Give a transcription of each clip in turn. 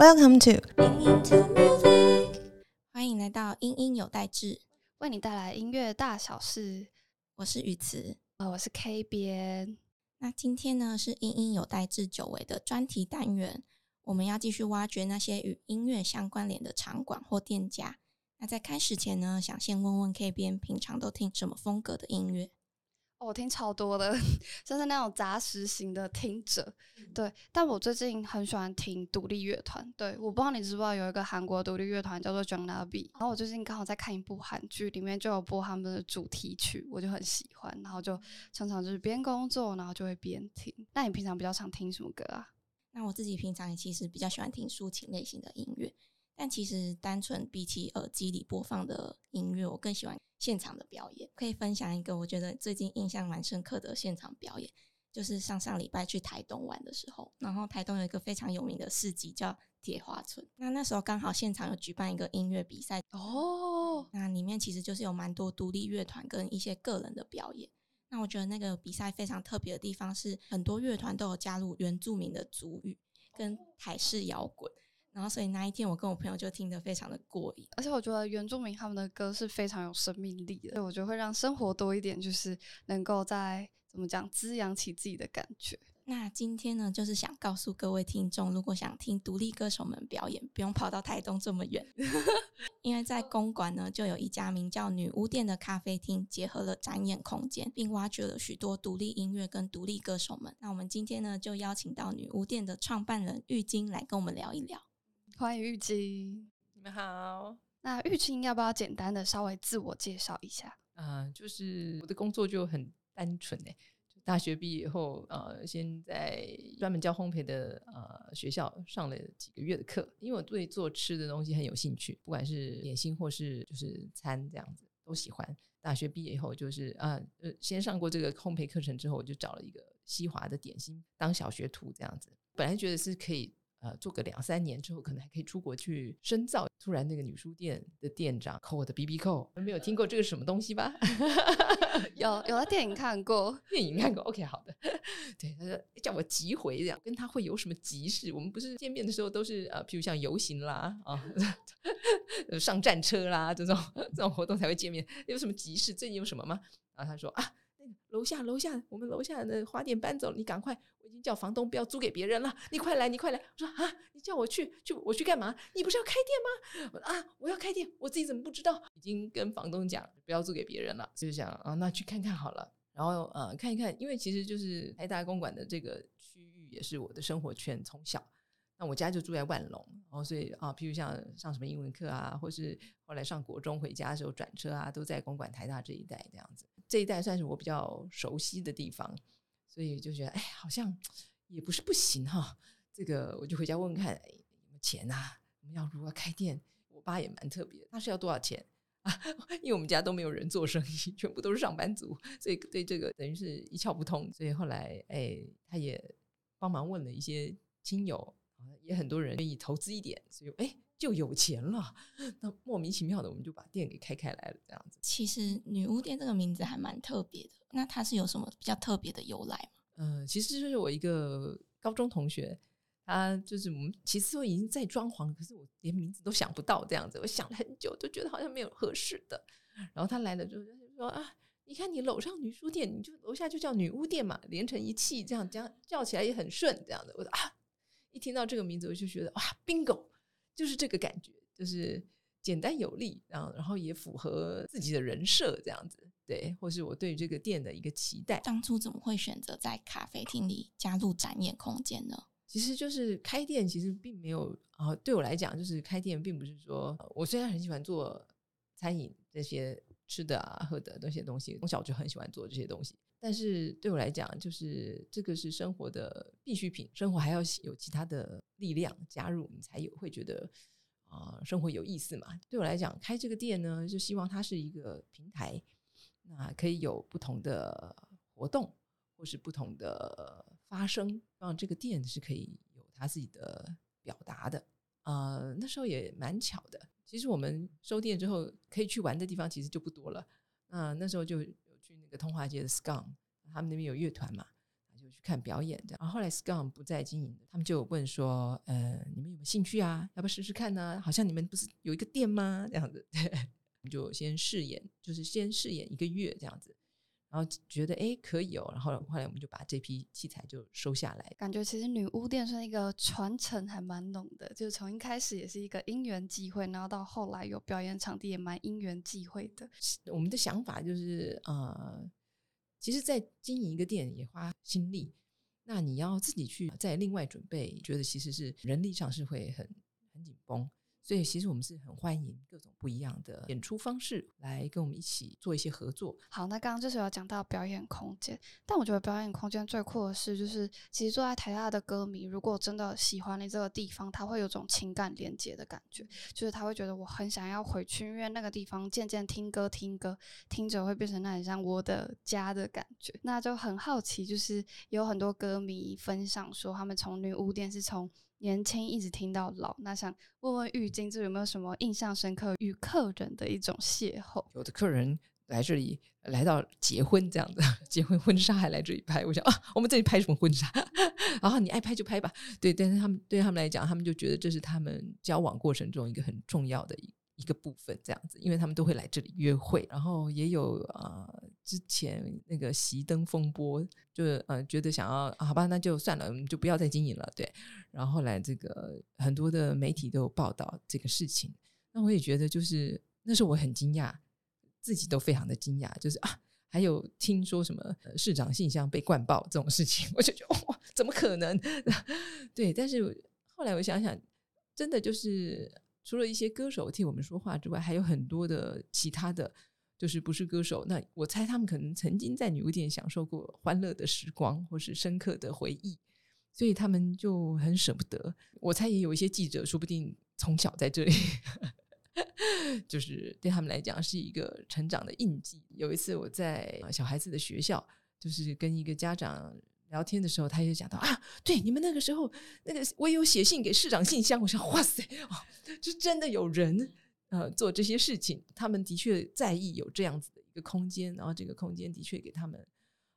Welcome to 欢迎来到音音有代志，为你带来音乐大小事。我是雨慈。呃，我是 K 边。那今天呢是音音有代志久违的专题单元，我们要继续挖掘那些与音乐相关联的场馆或店家。那在开始前呢，想先问问 K 边平常都听什么风格的音乐？哦我听超多的，就是那种杂食型的听者。对，但我最近很喜欢听独立乐团。对，我不知道你知不知道有一个韩国独立乐团叫做 j o n a B。然后我最近刚好在看一部韩剧，里面就有播他们的主题曲，我就很喜欢，然后就常常就是边工作，然后就会边听。那你平常比较常听什么歌啊？那我自己平常也其实比较喜欢听抒情类型的音乐，但其实单纯比起耳机里播放的音乐，我更喜欢现场的表演。可以分享一个我觉得最近印象蛮深刻的现场表演，就是上上礼拜去台东玩的时候，然后台东有一个非常有名的市集叫铁花村，那那时候刚好现场有举办一个音乐比赛，哦，那里面其实就是有蛮多独立乐团跟一些个人的表演。那我觉得那个比赛非常特别的地方是，很多乐团都有加入原住民的族语跟台式摇滚，然后所以那一天我跟我朋友就听得非常的过瘾。而且我觉得原住民他们的歌是非常有生命力的，所以我觉得会让生活多一点，就是能够在怎么讲滋养起自己的感觉。那今天呢，就是想告诉各位听众，如果想听独立歌手们表演，不用跑到台东这么远，因为在公馆呢，就有一家名叫女巫店的咖啡厅，结合了展演空间，并挖掘了许多独立音乐跟独立歌手们。那我们今天呢，就邀请到女巫店的创办人玉晶来跟我们聊一聊。欢迎玉晶。你们好，那玉晶要不要简单的稍微自我介绍一下？啊、就是我的工作就很单纯诶，就大学毕业后，呃，先在专门教烘焙的呃学校上了几个月的课，因为我对做吃的东西很有兴趣，不管是点心或是就是餐这样子都喜欢。大学毕业以后，就是啊呃，先上过这个烘焙课程之后，我就找了一个西华的点心当小学徒这样子。本来觉得是可以呃做个两三年之后，可能还可以出国去深造。突然那个女书店的店长扣我的 B B 扣，没有听过这个什么东西吧？有有在电影看过，电影看过，OK，好的。对，他说叫我急回这样，跟他会有什么急事？我们不是见面的时候都是呃，譬如像游行啦啊，呃 上战车啦这种这种活动才会见面，有什么急事？最近有什么吗？然后他说啊，那个楼下楼下我们楼下的花店搬走了，你赶快，叫房东不要租给别人了，你快来，你快来。我说啊，你叫我去去我去干嘛？你不是要开店吗？我说啊，我要开店，我自己怎么不知道？已经跟房东讲不要租给别人了，就想啊，那去看看好了。然后呃看一看，因为其实就是台大公馆的这个区域也是我的生活圈，从小。那我家就住在万隆，然后所以啊，譬如像上什么英文课啊，或是后来上国中回家的时候转车啊，都在公馆台大这一带这样子。这一带算是我比较熟悉的地方，所以就觉得哎，好像也不是不行哈。这个我就回家问看，哎，有没有钱啊？我们要如何开店？我爸也蛮特别，他是要多少钱？啊，因为我们家都没有人做生意，全部都是上班族，所以对这个等于是一窍不通。所以后来，哎，他也帮忙问了一些亲友，也很多人愿意投资一点，所以哎就有钱了。那莫名其妙的，我们就把店给开开来了，这样子。其实女巫店这个名字还蛮特别的，那它是有什么比较特别的由来吗？嗯，其实就是我一个高中同学，他就是我们其实都已经在装潢，可是我连名字都想不到这样子，我想了很久，都觉得好像没有合适的。然后他来了之后就说啊，你看你楼上女书店，你就楼下就叫女巫店嘛，连成一气，这样这样叫起来也很顺，这样的。我说啊，一听到这个名字，我就觉得哇，bingo，就是这个感觉，就是简单有力，然后然后也符合自己的人设这样子，对，或是我对这个店的一个期待。当初怎么会选择在咖啡厅里加入展演空间呢？其实就是开店，其实并没有啊、对我来讲，就是开店并不是说呃我虽然很喜欢做餐饮这些吃的啊、喝的那些东西，从小就很喜欢做这些东西。但是对我来讲，就是这个是生活的必需品，生活还要有其他的力量加入，你才有会觉得啊、生活有意思嘛。对我来讲，开这个店呢，就希望它是一个平台，那可以有不同的活动，或是不同的发生，让这个店是可以有它自己的表达的。呃，那时候也蛮巧的。其实我们收店之后，可以去玩的地方其实就不多了。那那时候就个通化街的 Scum，他们那边有乐团嘛，就去看表演这样。然后后来 Scum 不再经营，他们就问说，呃，你们有没有兴趣啊？要不要试试看呢？好像你们不是有一个店吗？这样子，对，我们就先试演，就是先试演一个月这样子。然后觉得哎可以哦，然后后来我们就把这批器材就收下来。感觉其实女巫店算一个传承还蛮浓的，就是从一开始也是一个因缘际会，然后到后来有表演场地也蛮因缘际会的。我们的想法就是呃，其实，在经营一个店也花心力，那你要自己去再另外准备，觉得其实是人力上是会很很紧绷。所以其实我们是很欢迎各种不一样的演出方式来跟我们一起做一些合作。好，那刚刚就是有讲到表演空间，但我觉得表演空间最酷的是，就是其实坐在台下的歌迷，如果真的喜欢你这个地方，他会有种情感连接的感觉，就是他会觉得我很想要回去，因为那个地方渐渐听歌听歌听着会变成那很像我的家的感觉。那就很好奇，就是有很多歌迷分享说，他们从女巫店是从。年轻一直听到老，那想问问玉金，这有没有什么印象深刻与客人的一种邂逅？有的客人来这里来到结婚这样子，结婚婚纱还来这里拍，我想啊，我们这里拍什么婚纱？然 后你爱拍就拍吧，对，但是他们对他们来讲，他们就觉得这是他们交往过程中一个很重要的一。一个部分这样子，因为他们都会来这里约会，然后也有呃之前那个熄灯风波，就是呃觉得想要好吧，那就算了，我们就不要再经营了，对。然后后来这个很多的媒体都有报道这个事情，那我也觉得就是那时候我很惊讶，自己都非常的惊讶，就是啊，还有听说什么市长信箱被灌爆这种事情，我就觉得哇，怎么可能？对，但是后来我想想，真的就是。除了一些歌手替我们说话之外，还有很多的其他的，就是不是歌手。那我猜他们可能曾经在女巫店享受过欢乐的时光，或是深刻的回忆，所以他们就很舍不得。我猜也有一些记者，说不定从小在这里，就是对他们来讲是一个成长的印记。有一次我在小孩子的学校，就是跟一个家长。聊天的时候，他也讲到啊，对你们那个时候，那个我有写信给市长信箱，我想哇塞，哦，就真的有人呃做这些事情，他们的确在意有这样子的一个空间，然后这个空间的确给他们，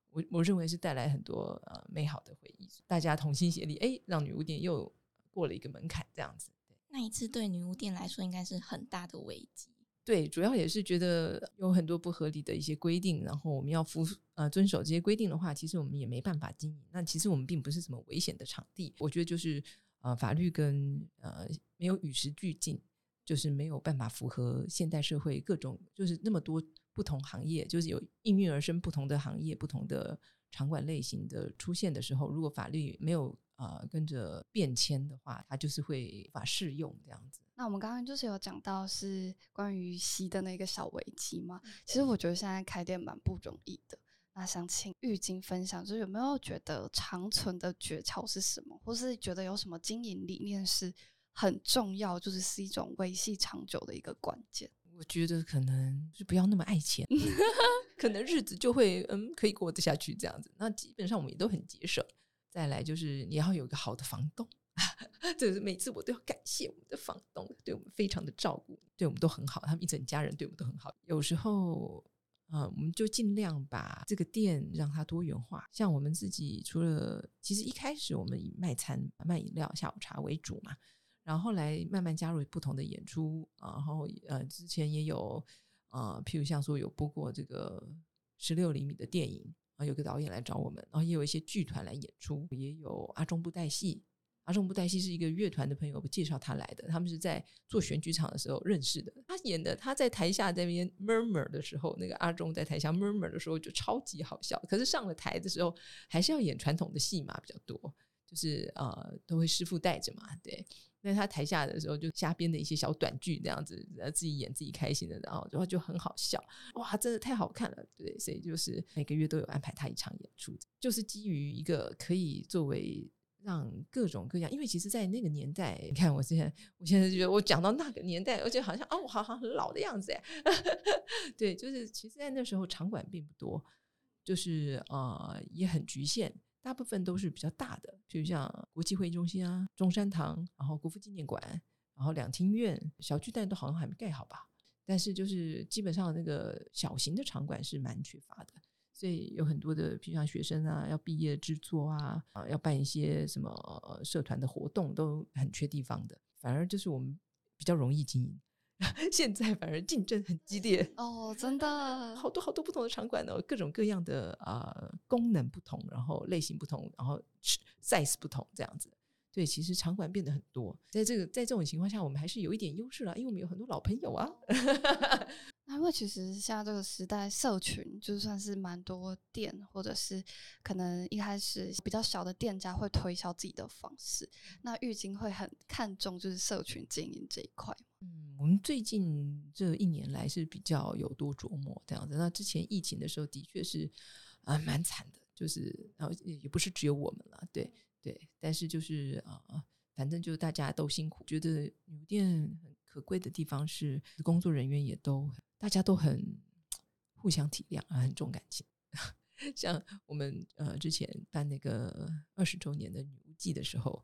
我我认为是带来很多呃美好的回忆，大家同心协力，哎，让女巫店又过了一个门槛，这样子。那一次对女巫店来说，应该是很大的危机。对，主要也是觉得有很多不合理的一些规定，然后我们要服呃遵守这些规定的话，其实我们也没办法经营。那其实我们并不是什么危险的场地，我觉得就是呃法律跟呃没有与时俱进，就是没有办法符合现代社会各种就是那么多不同行业，就是有应运而生不同的行业、不同的场馆类型的出现的时候，如果法律没有呃跟着变迁的话，它就是会无法适用这样子。那我们刚刚就是有讲到是关于熄的那个小危机嘛？其实我觉得现在开店蛮不容易的。那想请玉晶分享，就是有没有觉得长存的诀窍是什么，或是觉得有什么经营理念是很重要，就是是一种维系长久的一个关键？我觉得可能就不要那么爱钱，可能日子就会嗯可以过得下去这样子。那基本上我们也都很节省。再来就是你要有一个好的房东。就是每次我都要感谢我们的房东，对我们非常的照顾，对我们都很好，他们一整家人对我们都很好。有时候，呃，我们就尽量把这个店让它多元化。像我们自己，除了其实一开始我们以卖餐、卖饮料、下午茶为主嘛，然后来慢慢加入不同的演出，然后呃，之前也有呃，譬如像说有播过这个十六厘米的电影啊，有个导演来找我们，然后也有一些剧团来演出，也有阿中部带戏。阿中布袋戏是一个乐团的朋友介绍他来的，他们是在做选举场的时候认识的。他演的他在台下那边 murmur 的时候，那个阿中在台下 murmur 的时候就超级好笑。可是上了台的时候，还是要演传统的戏码比较多，就是呃都会师傅带着嘛，对。那他台下的时候就瞎编的一些小短剧这样子，呃自己演自己开心的，然后然后就很好笑，哇，真的太好看了，对。所以就是每个月都有安排他一场演出，就是基于一个可以作为。让各种各样，因为其实，在那个年代，你看我现在，我现在觉得我讲到那个年代，而且好像哦，我好像很老的样子哎。对，就是其实，在那时候场馆并不多，就是呃也很局限，大部分都是比较大的，比如像国际会议中心啊、中山堂，然后国父纪念馆，然后两厅院、小巨蛋都好像还没盖好吧。但是就是基本上那个小型的场馆是蛮缺乏的。所以有很多的，比如像学生啊，要毕业制作啊，啊，要办一些什么呃社团的活动，都很缺地方的。反而就是我们比较容易经营，现在反而竞争很激烈。哦，真的，好多好多不同的场馆哦，各种各样的啊、功能不同，然后类型不同，然后 size 不同，这样子。对，其实场馆变得很多，在这个在这种情况下，我们还是有一点优势了，因为我们有很多老朋友啊。那因为其实现在这个时代，社群就算是蛮多店，或者是可能一开始比较小的店家会推销自己的方式，那玉金会很看重就是社群经营这一块。嗯，我们最近这一年来是比较有多琢磨这样子。那之前疫情的时候，的确是啊蛮惨的，就是然后也不是只有我们了，对对，但是就是啊、反正就大家都辛苦。觉得女巫店很可贵的地方是，工作人员也都大家都很互相体谅啊，很重感情。像我们呃之前办那个二十周年的女巫季的时候，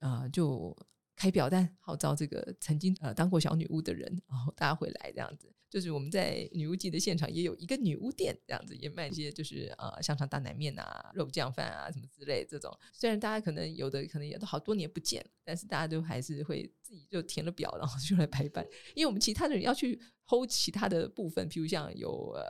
啊、就开表单号召这个曾经呃当过小女巫的人，然后大家回来这样子。就是我们在女巫季的现场也有一个女巫店，这样子也卖一些就是呃香肠大奶面啊、肉酱饭啊什么之类这种。虽然大家可能有的可能也都好多年不见了，但是大家都还是会自己就填了表，然后就来排班。因为我们其他的人要去 hold 其他的部分，譬如像有呃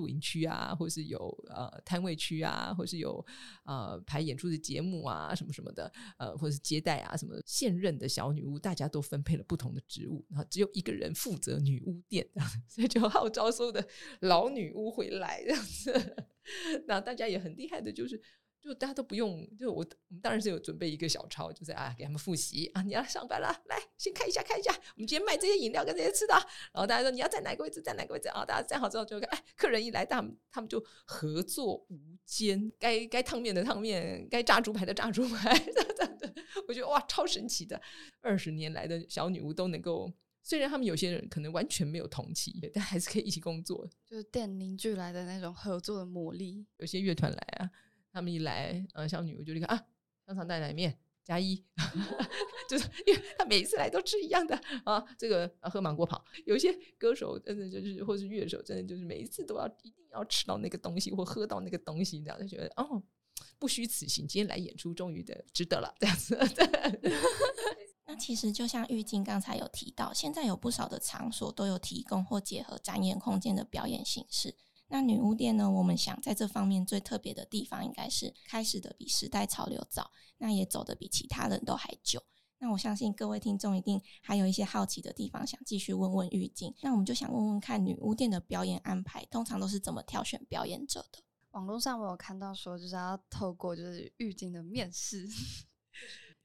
露营区啊，或是有呃摊位区啊，或是有呃排演出的节目啊，什么什么的，呃，或是接待啊，什么现任的小女巫，大家都分配了不同的职务，然后只有一个人负责女巫店，所以就号召所有的老女巫回来这样子。那大家也很厉害的，就是。就大家都不用，就我我们当然是有准备一个小抄，就是啊给他们复习啊，你要上班了，来先看一下看一下，我们今天卖这些饮料跟这些吃的啊，然后大家说你要在哪个位置，在哪个位置啊？大家站好之后就看，哎，客人一来，他们他们就合作无间，该该烫面的烫面，该炸猪排的炸猪排，我觉得哇，超神奇的，二十年来的小女巫都能够。虽然他们有些人可能完全没有同期，但还是可以一起工作。就是店凝聚来的那种合作的魔力。有些乐团来啊，他们一来，呃，小女巫就立刻啊，香肠带奶面加一，就是因为他每一次来都吃一样的啊，这个、啊、喝芒果跑。有些歌手真的就是，或是乐手真的就是每一次都要一定要吃到那个东西或喝到那个东西，这样就觉得哦，不虚此行，今天来演出终于的值得了，这样子。那其实就像玉晶刚才有提到，现在有不少的场所都有提供或结合展演空间的表演形式。那女巫店呢？我们想在这方面最特别的地方，应该是开始的比时代潮流早，那也走的比其他人都还久。那我相信各位听众一定还有一些好奇的地方，想继续问问玉晶。那我们就想问问看，女巫店的表演安排通常都是怎么挑选表演者的？网络上我有看到说，就是要透过就是玉晶的面试，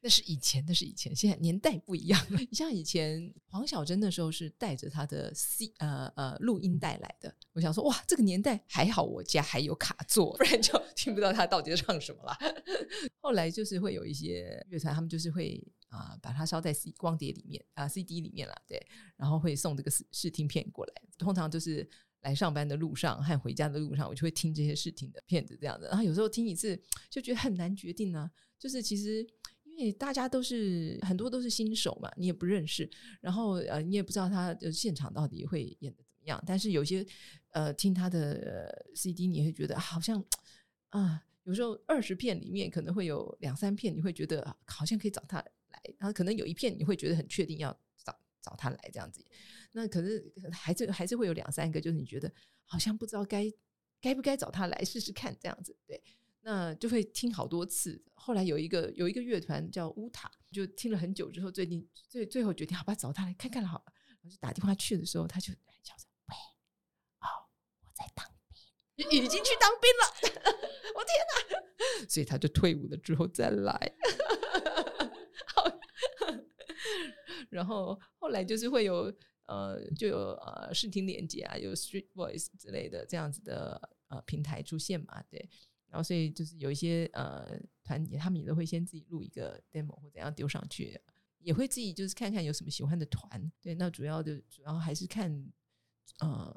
那是以前，那是以前，现在年代不一样了。你 像以前黄小珍那时候是带着她的 C 呃呃录音带来的，我想说哇，这个年代还好我家还有卡座，不然就 听不到她到底在唱什么了。后来就是会有一些乐团，他们就是会啊、把它烧在 C 光碟里面啊、CD 里面啦，对，然后会送这个试试听片过来，通常就是。来上班的路上和回家的路上，我就会听这些试听的片子，这样子。然后有时候听一次就觉得很难决定呢、就是其实因为大家都是很多都是新手嘛，你也不认识，然后呃你也不知道他现场到底会演的怎么样。但是有些呃听他的、CD，你会觉得、好像啊、有时候二十片里面可能会有两三片，你会觉得好像可以找他来，然后可能有一片你会觉得很确定要找找他来这样子。那可是还是还是会有两三个，就是你觉得好像不知道该该不该找他来试试看这样子，对，那就会听好多次。后来有一个有一个乐团叫乌塔，就听了很久之后，最近最最后决定好吧，找他来看看好了。然后就打电话去的时候，他就叫着喂，哦，我在当兵，已经去当兵了，我天哪！所以他就退伍了之后再来。然后后来就是会有呃，就有呃视听连接啊，有 Street Voice 之类的这样子的呃平台出现嘛，对。然后所以就是有一些呃团体，他们也都会先自己录一个 demo 或怎样丢上去，也会自己就是看看有什么喜欢的团。对，那主要的主要还是看呃，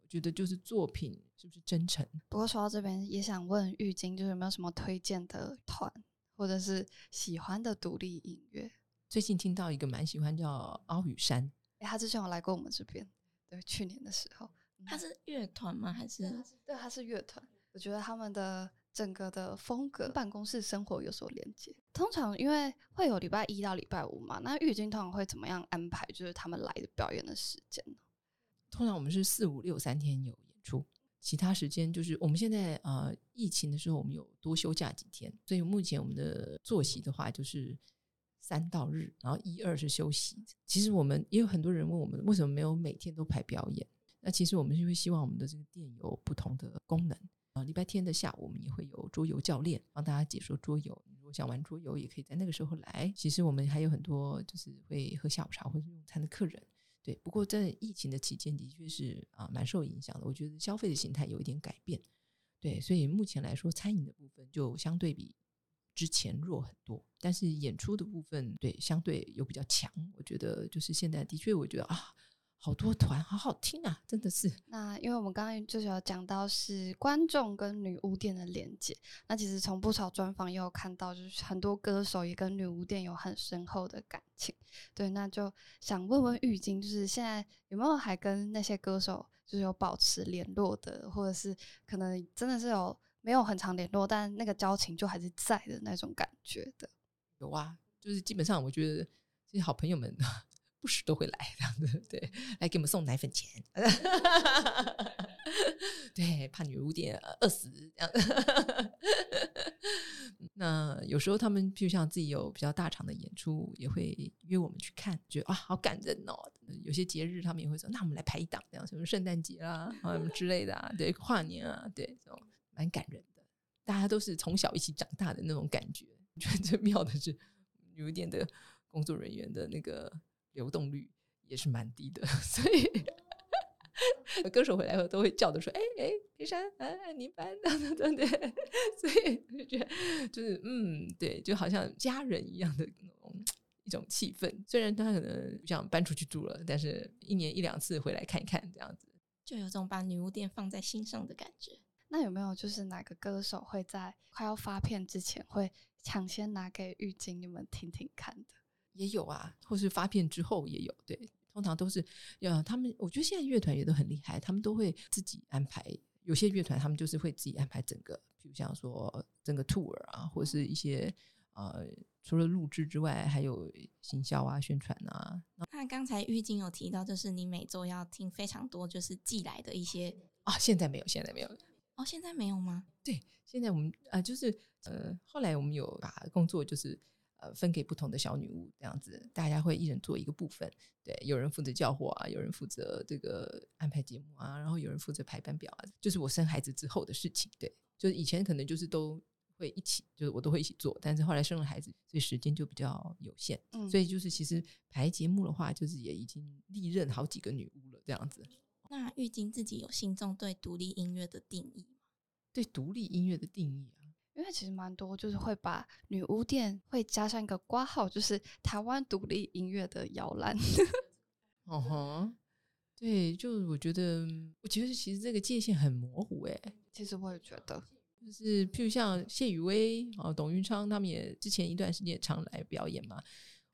我觉得就是作品是不是真诚。不过说到这边，也想问玉晶，就是有没有什么推荐的团，或者是喜欢的独立音乐？最近听到一个蛮喜欢叫凹雨山，诶他之前有来过我们这边，对，去年的时候，他是乐团吗？还是对，他是乐团，我觉得他们的整个的风格、办公室生活有所连接。通常因为会有礼拜一到礼拜五嘛，那玉晶通常会怎么样安排？就是他们来的表演的时间呢？通常我们是四五六三天有演出，其他时间就是我们现在呃疫情的时候，我们有多休假几天，所以目前我们的作息的话就是三到日，然后一二是休息。其实我们也有很多人问我们为什么没有每天都排表演，那其实我们是会希望我们的这个店有不同的功能啊。礼拜天的下午我们也会有桌游教练帮大家解说桌游，如果想玩桌游也可以在那个时候来。其实我们还有很多就是会喝下午茶或者用餐的客人。对，不过在疫情的期间，的确是啊，蛮受影响的。我觉得消费的形态有一点改变，对，所以目前来说，餐饮的部分就相对比之前弱很多，但是演出的部分，对，相对有比较强。我觉得就是现在的确，我觉得啊。好多团，好好听啊！真的是。那因为我们刚刚就是有讲到是观众跟女巫店的连接，那其实从不少专访也有看到，就是很多歌手也跟女巫店有很深厚的感情。对，那就想问问玉晶，就是现在有没有还跟那些歌手就是有保持联络的，或者是可能真的是有没有很长联络，但那个交情就还是在的那种感觉的？有啊，就是基本上我觉得这些好朋友们。不时都会来这样子，对，来给我们送奶粉钱，对，怕女巫店饿死这样。那有时候他们就像自己有比较大场的演出，也会约我们去看，觉得哇好感人哦。有些节日他们也会说，那我们来排一档，这样什么圣诞节啦啊什么之类的啊，对，跨年啊，对，这种蛮感人的。大家都是从小一起长大的那种感觉。觉得最妙的是女巫店的工作人员的那个。流动率也是蛮低的，所以歌手回来后都会叫的说：“哎哎，裴山，哎，你班等等对，所以就觉得就是嗯，对，就好像家人一样的那种一种气氛。虽然他可能不想搬出去住了，但是一年一两次回来看一看，这样子就有种把女巫店放在心上的感觉。那有没有就是哪个歌手会在快要发片之前会抢先拿给玉晶你们听听看的？也有啊，或是发片之后也有，对，通常都是，呃，他们我觉得现在乐团也都很厉害，他们都会自己安排。有些乐团他们就是会自己安排整个，比如像说整个 tour 啊，或者是一些呃，除了录制之外，还有行销啊、宣传啊。那刚才玉晶有提到，就是你每周要听非常多，就是寄来的一些啊，现在没有，现在没有，哦，现在没有吗？对，现在我们啊，就是呃，后来我们有把工作就是。呃，分给不同的小女巫这样子，大家会一人做一个部分。对，有人负责教货啊，有人负责这个安排节目啊，然后有人负责排班表啊。就是我生孩子之后的事情。对，就是以前可能就是都会一起，就是我都会一起做，但是后来生了孩子，所以时间就比较有限。嗯，所以就是其实排节目的话，就是也已经历任好几个女巫了这样子。那玉晶自己有心中对独立音乐的定义吗？对独立音乐的定义啊？因为其实蛮多，就是会把女巫店会加上一个挂号，就是台湾独立音乐的摇篮。哦吼，对，就我觉得，我觉得其实这个界限很模糊哎。其实我也觉得，就是譬如像谢雨薇啊、董云昌他们也之前一段时间也常来表演嘛。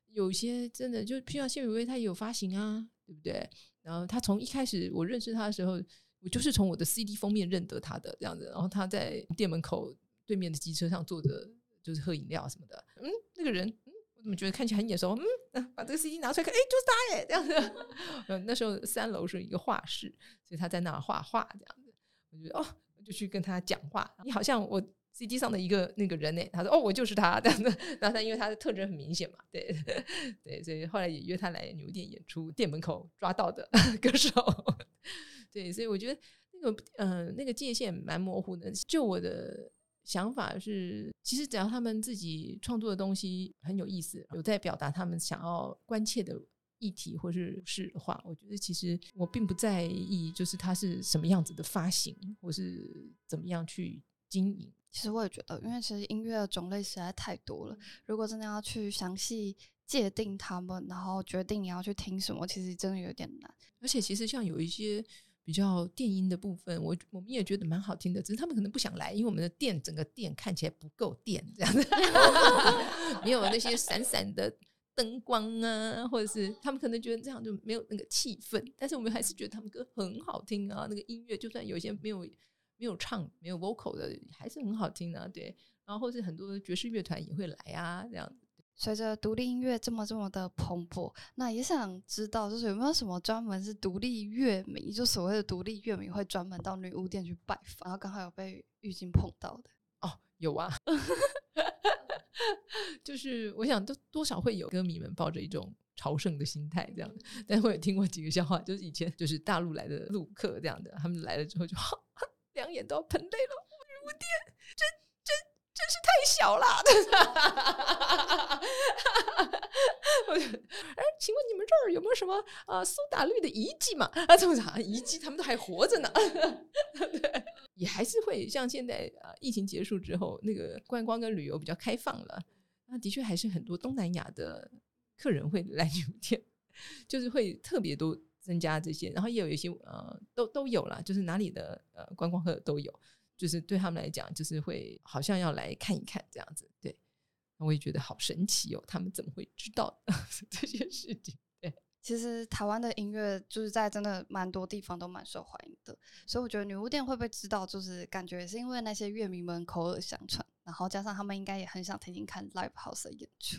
有些真的就譬如像谢雨薇，他也有发行啊，对不对？然后他从一开始我认识他的时候，我就是从我的 CD 封面认得他的这样子。然后他在店门口。对面的机车上坐着，就是喝饮料什么的。嗯，那个人，嗯，我怎么觉得看起来很眼熟？嗯，把这个 CD 拿出来看，哎，就是他耶，这样子。嗯，那时候三楼是一个画室，所以他在那儿画画，这样子。我觉得哦，就去跟他讲话。你好像我 CD 上的一个那个人呢。他说哦，我就是他，这样子。然后他因为他的特征很明显嘛，对对，所以后来也约他来牛店演出，店门口抓到的 歌手。对，所以我觉得那个嗯，那个界限蛮模糊的。就我的。想法是，其实只要他们自己创作的东西很有意思，有在表达他们想要关切的议题或是事的话，我觉得其实我并不在意，就是它是什么样子的发行，或是怎么样去经营。其实我也觉得，因为其实音乐的种类实在太多了，如果真的要去详细界定他们，然后决定你要去听什么，其实真的有点难。而且其实像有一些。比较电音的部分，我我们也觉得蛮好听的，只是他们可能不想来，因为我们的店整个店看起来不够电，这样子，没有那些闪闪的灯光啊，或者是他们可能觉得这样就没有那个气氛。但是我们还是觉得他们歌很好听啊，那个音乐就算有些没有没有唱、没有 vocal 的，还是很好听的、对，然后或是很多爵士乐团也会来啊，这样子。随着独立音乐这么这么的蓬勃，那也想知道，就是有没有什么专门是独立乐迷，就所谓的独立乐迷会专门到女巫店去拜访，然后刚好有被玉晶碰到的。哦，有啊，就是我想都多少会有歌迷们抱着一种朝圣的心态这样的，但我也听过几个笑话，就是以前就是大陆来的陆客这样的，他们来了之后就 两眼都要喷泪了，女巫店真真是太小了。我就哎，请问你们这儿有没有什么啊苏打绿的遗迹嘛？啊，这么长遗迹，他们都还活着呢。对，也还是会像现在啊，疫情结束之后，那个观光跟旅游比较开放了，那的确还是很多东南亚的客人会来酒店，就是会特别多增加这些，然后也有一些呃，都都有了，就是哪里的呃观光客都有，就是对他们来讲，就是会好像要来看一看这样子，对。我也觉得好神奇哦，他们怎么会知道 这些事情？对，其实台湾的音乐就是在真的蛮多地方都蛮受欢迎的，所以我觉得女巫店会不会知道，就是感觉是因为那些乐迷们口耳相传，然后加上他们应该也很想听听看 live house 的演出。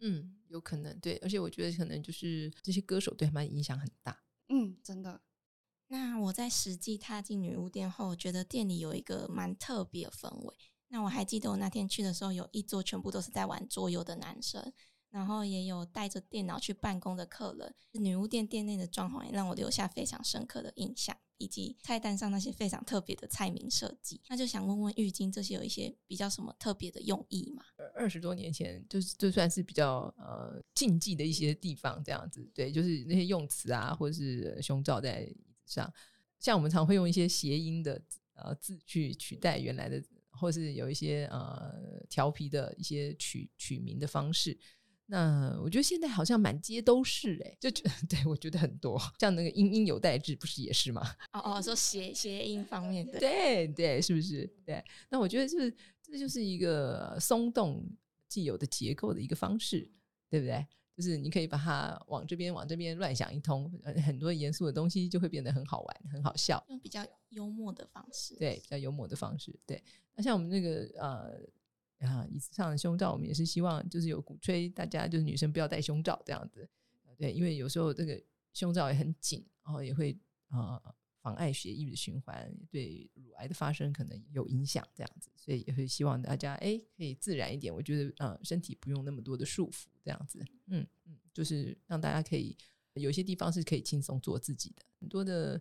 嗯，有可能对，而且我觉得可能就是这些歌手对他们影响很大。嗯，真的。那我在实际踏进女巫店后，觉得店里有一个蛮特别的氛围。那我还记得我那天去的时候，有一桌全部都是在玩桌游的男生，然后也有带着电脑去办公的客人。女巫店店内的装潢也让我留下非常深刻的印象，以及菜单上那些非常特别的菜名设计。那就想问问浴巾，这些有一些比较什么特别的用意吗？二十多年前，就是就算是比较呃禁忌的一些地方，这样子，对，就是那些用词啊，或者是胸罩在上，像我们常会用一些谐音的呃字去取代原来的。或是有一些呃调皮的一些取取名的方式，那我觉得现在好像满街都是哎，就觉 对我觉得很多，像那个音音有代志不是也是吗？哦哦，说谐谐音方面的，对对，是不是？对，那我觉得就是这就是一个松动既有的结构的一个方式，对不对？就是你可以把它往这边往这边乱想一通，很多严肃的东西就会变得很好玩、很好笑，用比较幽默的方式，对，比较幽默的方式。对，那像我们那个呃啊椅子上的胸罩，我们也是希望就是有鼓吹大家就是女生不要戴胸罩这样子，对，因为有时候这个胸罩也很紧，然后也会啊。妨碍血液的循环，对乳癌的发生可能有影响，这样子，所以也会希望大家哎可以自然一点。我觉得呃身体不用那么多的束缚，这样子，嗯嗯，就是让大家可以有些地方是可以轻松做自己的。很多的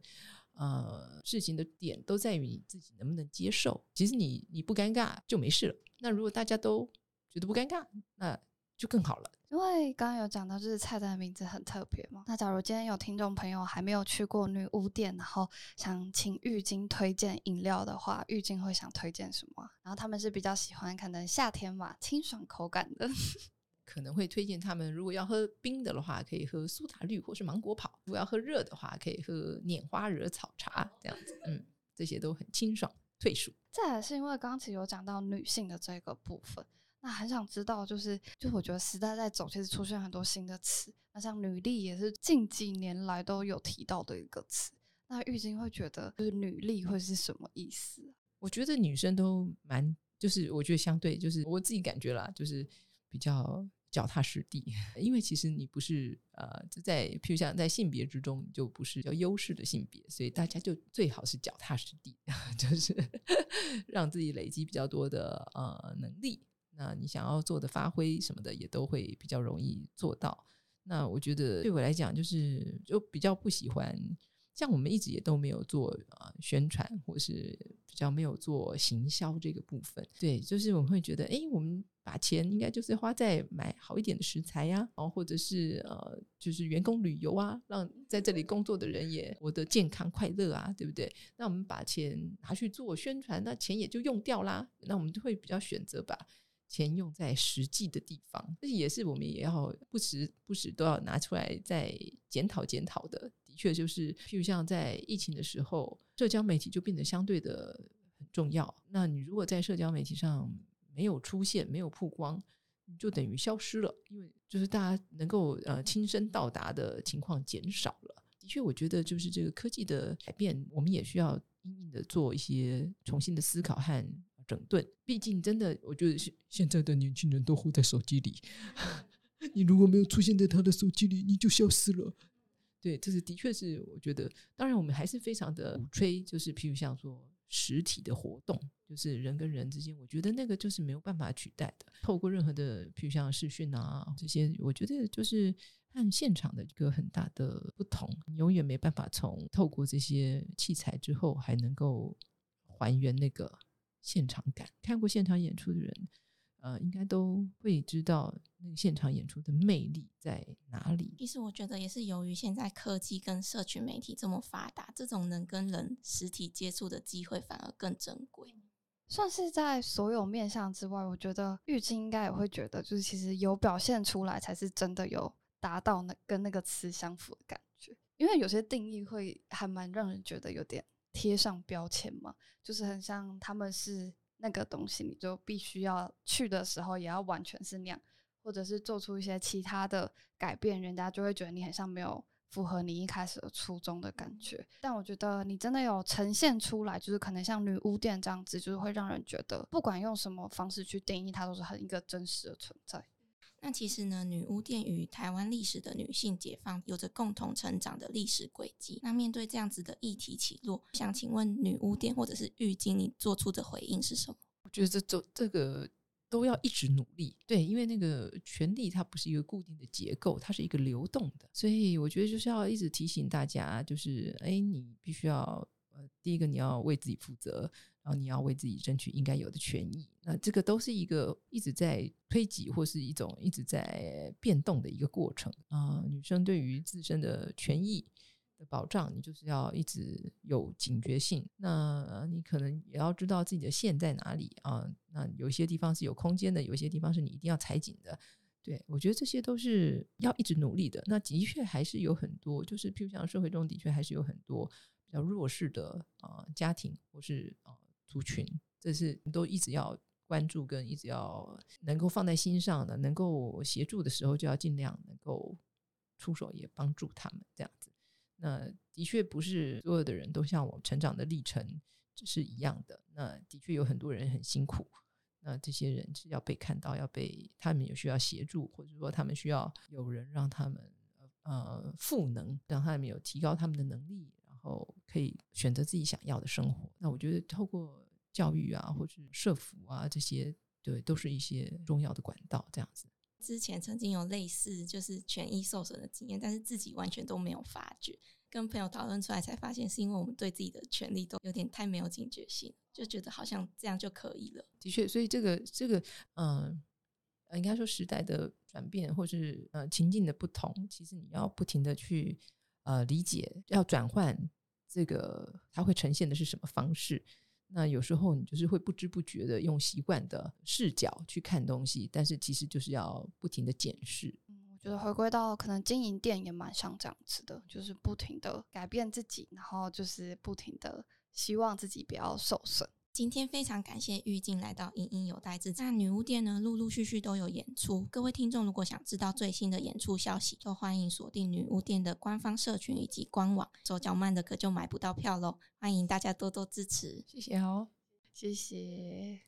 呃事情的点都在于你自己能不能接受。其实你你不尴尬就没事了。那如果大家都觉得不尴尬，那就更好了。因为刚刚有讲到，就是菜单的名字很特别嘛。那假如今天有听众朋友还没有去过女巫店，然后想请玉晶推荐饮料的话，玉晶会想推荐什么？然后他们是比较喜欢可能夏天嘛，清爽口感的，可能会推荐他们。如果要喝冰的的话，可以喝苏打绿或是芒果跑；如果要喝热的话，可以喝拈花惹草茶这样子。嗯，这些都很清爽退暑。再来是因为刚才有讲到女性的这个部分。那很想知道，就是就我觉得时代在走，其实出现很多新的词。那像女力也是近几年来都有提到的一个词。那玉晶会觉得，就是女力会是什么意思？我觉得女生都蛮，就是我觉得相对，就是我自己感觉啦，就是比较脚踏实地。因为其实你不是呃，在譬如像在性别之中，就不是叫优势的性别，所以大家就最好是脚踏实地，就是 让自己累积比较多的呃能力。那你想要做的发挥什么的，也都会比较容易做到。那我觉得对我来讲，就是就比较不喜欢，像我们一直也都没有做啊宣传，或是比较没有做行销这个部分。对，就是我们会觉得，哎，我们把钱应该就是花在买好一点的食材呀，然后或者是呃，就是员工旅游啊，让在这里工作的人也活得健康快乐啊，对不对？那我们把钱拿去做宣传，那钱也就用掉啦。那我们就会比较选择把。钱用在实际的地方，这也是我们也要不时不时都要拿出来再检讨检讨的。的确，就是譬如像在疫情的时候，社交媒体就变得相对的很重要。那你如果在社交媒体上没有出现、没有曝光，就等于消失了，因为就是大家能够呃亲身到达的情况减少了。的确，我觉得就是这个科技的改变，我们也需要。的做一些重新的思考和整顿。毕竟，真的，我觉得现现在的年轻人都活在手机里，你如果没有出现在他的手机里，你就消失了。对，这是的确是，我觉得，当然我们还是非常的鼓吹，就是譬如像说实体的活动，就是人跟人之间，我觉得那个就是没有办法取代的。透过任何的譬如像视讯啊这些，我觉得就是和现场的一个很大的不同，你永远没办法从透过这些器材之后还能够还原那个现场感。看过现场演出的人。呃，应该都会知道那个现场演出的魅力在哪里。其实我觉得也是由于现在科技跟社群媒体这么发达，这种能跟人实体接触的机会反而更珍贵。算是在所有面向之外，我觉得玉晶应该也会觉得，就是其实有表现出来，才是真的有达到那跟那个词相符的感觉。因为有些定义会还蛮让人觉得有点贴上标签嘛，就是很像他们是。那个东西，你就必须要去的时候，也要完全是那样，或者是做出一些其他的改变，人家就会觉得你很像没有符合你一开始的初衷的感觉。但我觉得你真的有呈现出来，就是可能像女巫店这样子，就是会让人觉得，不管用什么方式去定义它，都是很一个真实的存在。那其实呢，女巫店与台湾历史的女性解放有着共同成长的历史轨迹。那面对这样子的议题起落，想请问女巫店或者是玉晶，你做出的回应是什么？我觉得这这这个都要一直努力，对，因为那个权力它不是一个固定的结构，它是一个流动的，所以我觉得就是要一直提醒大家，就是哎，你必须要呃，第一个你要为自己负责。然后你要为自己争取应该有的权益，那这个都是一个一直在推挤或是一种一直在变动的一个过程啊。女生对于自身的权益的保障，你就是要一直有警觉性。那你可能也要知道自己的线在哪里啊。那有些地方是有空间的，有些地方是你一定要踩紧的。对我觉得这些都是要一直努力的。那的确还是有很多，就是譬如像社会中的确还是有很多比较弱势的啊家庭或是啊。族群，这是都一直要关注跟一直要能够放在心上的，能够协助的时候就要尽量能够出手，也帮助他们这样子。那的确不是所有的人都像我成长的历程是一样的。那的确有很多人很辛苦，那这些人是要被看到，要被他们有需要协助，或者说他们需要有人让他们呃赋能，让他们有提高他们的能力。后可以选择自己想要的生活。那我觉得透过教育啊，或是社服啊这些，对，都是一些重要的管道。这样子，之前曾经有类似就是权益受损的经验，但是自己完全都没有发觉。跟朋友讨论出来才发现，是因为我们对自己的权利都有点太没有警觉性，就觉得好像这样就可以了。的确，所以这个这个，嗯，应该说时代的转变，或是呃情境的不同，其实你要不停的去呃理解，要转换。这个它会呈现的是什么方式？那有时候你就是会不知不觉的用习惯的视角去看东西，但是其实就是要不停的检视。嗯，我觉得回归到可能经营店也蛮像这样子的，就是不停的改变自己，然后就是不停的希望自己不要受损。今天非常感谢玉静来到隐隐有待之。那女巫店呢，陆陆续续都有演出。各位听众如果想知道最新的演出消息，就欢迎锁定女巫店的官方社群以及官网。手脚慢的可就买不到票喽，欢迎大家多多支持。谢谢哦，谢谢。